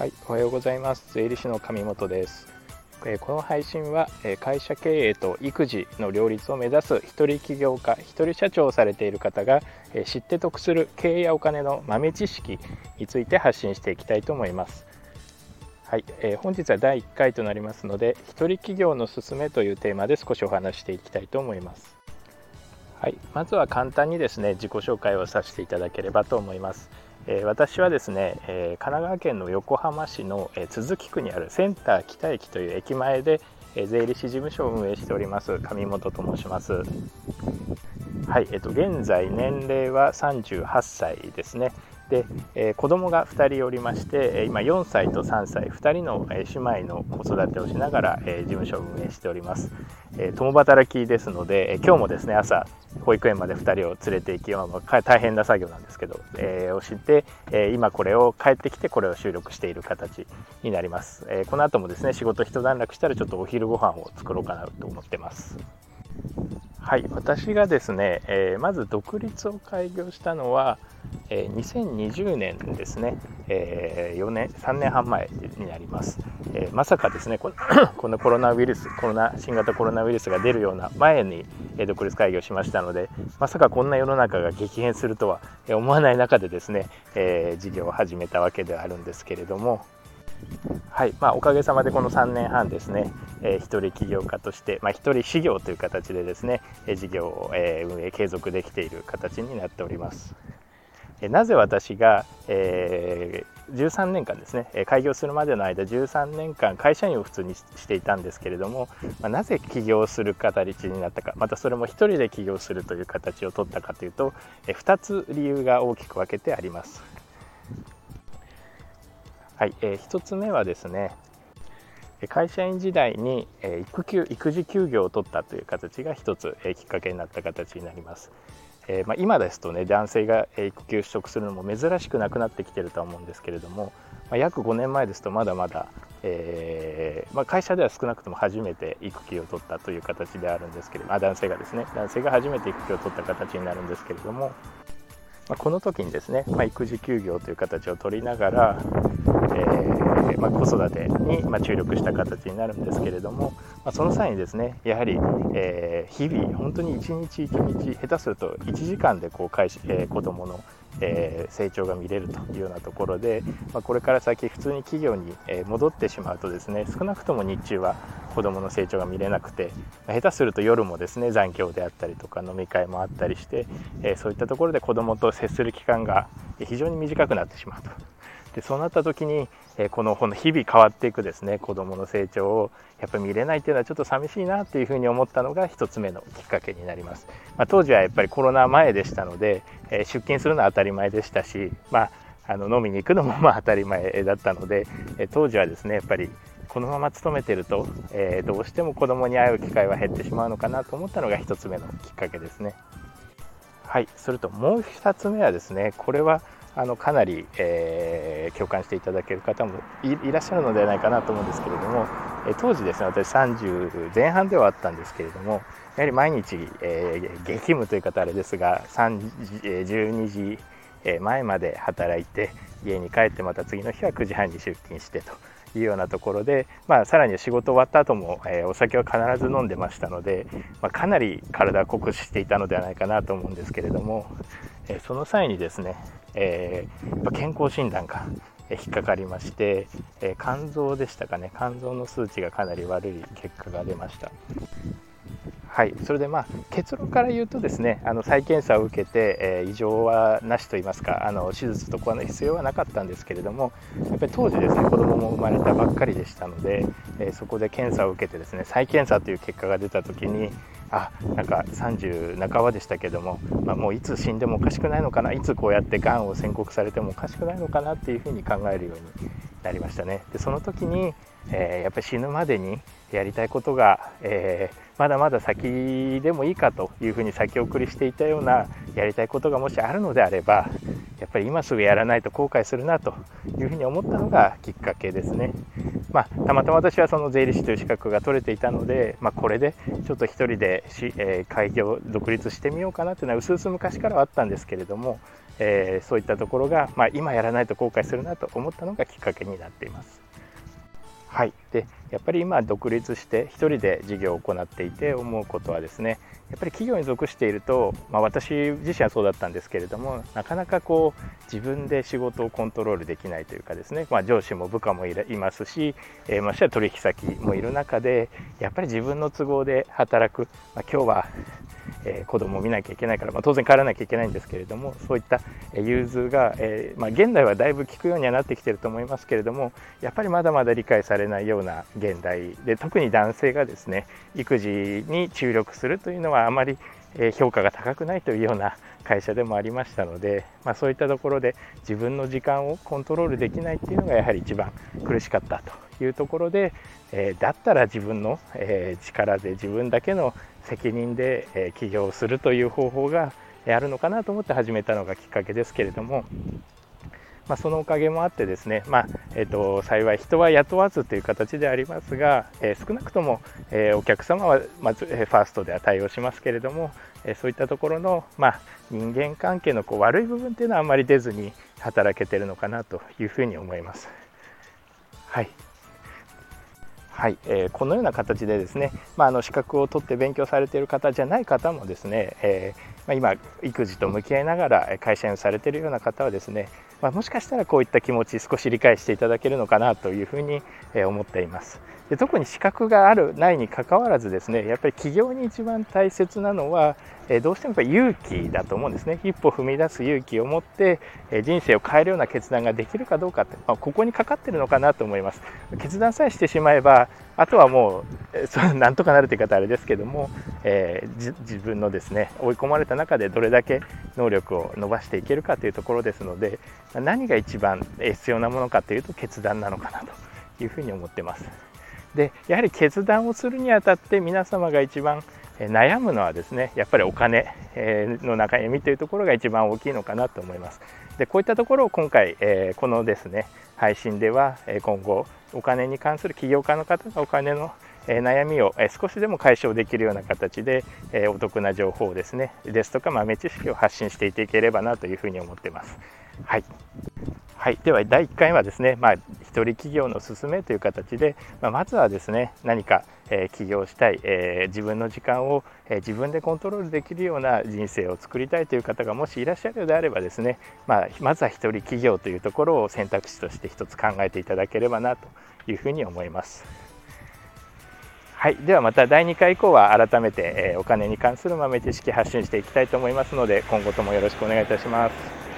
はい、おはようございます。税理士の上本です。えこの配信はえ会社経営と育児の両立を目指す一人起業家、一人社長をされている方がえ知って得する経営やお金の豆知識について発信していきたいと思います。はい、えー、本日は第1回となりますので、一人起業のすすめというテーマで少しお話していきたいと思います。はい、まずは簡単にですね、自己紹介をさせていただければと思います。え私はですね、え神奈川県の横浜市の、え都筑区にあるセンター北駅という駅前で、え税理士事務所を運営しております上本と申します。はい、えっと現在年齢は38歳ですね。で、えー、子供が2人おりまして今4歳と3歳2人の姉妹の子育てをしながら、えー、事務所を運営しております、えー、共働きですので、え今日もですね朝保育園まで2人を連れて行き、まあ、大変な作業なんですけど、えをして、え今これを帰ってきてこれを収録している形になります、えこの後もですね仕事一段落したらちょっとお昼ご飯を作ろうかなと思ってます。はい私がですね、えまず独立を開業したのはえー、2020年ですね、えー、4年3年半前になります、えー、まさかですね このコロナウイルスコロナ新型コロナウイルスが出るような前に、え独立開業しましたのでまさかこんな世の中が激変するとは思わない中でですね、え事業を始めたわけではあるんですけれども。はいまあ、おかげさまでこの3年半ですね、え、一人起業家として、まあ、一人修行という形でですね、事業を、え、運営継続できている形になっております。なぜ私が、えー、13年間ですね開業するまでの間13年間会社員を普通にしていたんですけれども、まあ、なぜ起業する形になったかまたそれも一人で起業するという形を取ったかというと、え、2つ理由が大きく分けてあります。はい、えー、1つ目はですね会社員時代に育休育児休業を取ったという形が一つきっかけになった形になります。えー、まあ、今ですとね男性が育休取得するのも珍しくなくなってきてるとは思うんですけれども、まあ、約5年前ですとまだまだ、えー、まあ、会社では少なくとも初めて育休を取ったという形であるんですけれどもあ男性がですね男性が初めて育休を取った形になるんですけれども、まこの時にですね、ま育児休業という形を取りながら、え、ま、子育てに、ま注力した形になるんですけれども、ま、その際にですねやはり、え、日々本当に一日一日下手すると1時間でこう会、えー、子どもの、えー、成長が見れるというようなところで、まあ、これから先普通に企業に戻ってしまうとですね少なくとも日中は子どもの成長が見れなくて下手すると夜もですね残業であったりとか飲み会もあったりして、えそういったところで子どもと接する期間が非常に短くなってしまうと。でそうなった時に、えこの日々変わっていくですね子どもの成長をやっぱり見れないっていうのはちょっと寂しいなっていうふうに思ったのが1つ目のきっかけになります、まあ、当時はやっぱりコロナ前でしたので、え出勤するのは当たり前でしたし、まあ、あの飲みに行くのもまあ当たり前だったので、え当時はですねやっぱりこのまま勤めてると、えー、どうしても子供に会う機会は減ってしまうのかなと思ったのが1つ目のきっかけですね。はい、それともう2つ目はですねこれはあのかなり、えー、共感していただける方もいらっしゃるのではないかなと思うんですけれども、え当時ですね私30前半ではあったんですけれどもやはり毎日、えー、激務という方あれですが3時、え12時前まで働いて家に帰ってまた次の日は9時半に出勤してというようなところで、まあ、さらに仕事終わった後も、えー、お酒は必ず飲んでましたので、まあ、かなり体を酷使していたのではないかなと思うんですけれども、えー、その際にですね、えー、健康診断が引っかかりまして、え肝臓でしたかね。肝臓の数値がかなり悪い結果が出ました。はい、それでまあ結論から言うとですねあの再検査を受けて、えー、異常はなしと言いますかあの手術とかの必要はなかったんですけれどもやっぱり当時ですね子供も生まれたばっかりでしたので、えー、そこで検査を受けてですね再検査という結果が出た時にあなんか30半ばでしたけども、まあ、もういつ死んでもおかしくないのかないつこうやってがんを宣告されてもおかしくないのかなっていうふうに考えるようになりましたね。でその時に、えー、やっぱり死ぬまでにやりたいことが、えーまだまだ先でもいいかというふうに先送りしていたようなやりたいことがもしあるのであればやっぱり今すぐやらないと後悔するなというふうに思ったのがきっかけですね。まあ、たまたま私はその税理士という資格が取れていたので、まあ、これでちょっと一人でし、えー、開業独立してみようかなというのはうすうす昔からはあったんですけれども、えー、そういったところが、まあ、今やらないと後悔するなと思ったのがきっかけになっています。はい、でやっぱり今独立して1人で事業を行っていて思うことはですねやっぱり企業に属していると、まあ、私自身はそうだったんですけれどもなかなかこう自分で仕事をコントロールできないというかですね、まあ、上司も部下もいますし、えー、ましては取引先もいる中でやっぱり自分の都合で働く、まあ、今日はえー、子供を見なきゃいけないから、まあ、当然帰らなきゃいけないんですけれどもそういった融通が、えー、まあ、現代はだいぶ効くようにはなってきてると思いますけれどもやっぱりまだまだ理解されないような現代で特に男性がですね育児に注力するというのはあまり評価が高くないというような会社でもありましたので、まあ、そういったところで自分の時間をコントロールできないっていうのがやはり一番苦しかったというところで、え、だったら自分の、え、力で自分だけの責任で、え起業するという方法があるのかなと思って始めたのがきっかけですけれども、まあ、そのおかげもあってですね、まあえーと、幸い人は雇わずという形でありますが、えー、少なくとも、えー、お客様はまず、えー、ファーストでは対応しますけれども、えそういったところの、まあ、人間関係のこう悪い部分っていうのはあんまり出ずに働けてるのかなというふうに思います。はいはい、えー、このような形でですね、まあ、あの資格を取って勉強されている方じゃない方もですね、えー、ま、今育児と向き合いながら会社員をされているような方はですね、まあ、もしかしたらこういった気持ち少し理解していただけるのかなというふうに思っています。で特に資格があるないにかかわらずですねやっぱり起業に一番大切なのは、どうしてもやっぱ勇気だと思うんですね一歩踏み出す勇気を持って、人生を変えるような決断ができるかどうかって、まあ、ここにかかってるのかなと思います決断さえしてしまえばあとはもう、その、なんとかなるという方あれですけども、えー、自分のですね追い込まれた中でどれだけ能力を伸ばしていけるかというところですので何が一番必要なものかというと決断なのかなというふうに思ってます。でやはり決断をするにあたって皆様が一番悩むのはですねやっぱりお金の悩みというところが一番大きいのかなと思います。でこういったところを今回このですね配信では今後お金に関する起業家の方がお金の悩みを少しでも解消できるような形でお得な情報をですねですとか豆知識を発信していていければなというふうに思ってます。はい。はい、では第1回はですね、まあ、一人企業の勧めという形で、まあ、まずはですね何か、えー、起業したい、えー、自分の時間を、えー、自分でコントロールできるような人生を作りたいという方がもしいらっしゃるようであればですね、まあ、まずは一人企業というところを選択肢として一つ考えていただければなというふうに思います。はい、ではまた第2回以降は改めて、えお金に関する豆知識発信していきたいと思いますので今後ともよろしくお願いいたします。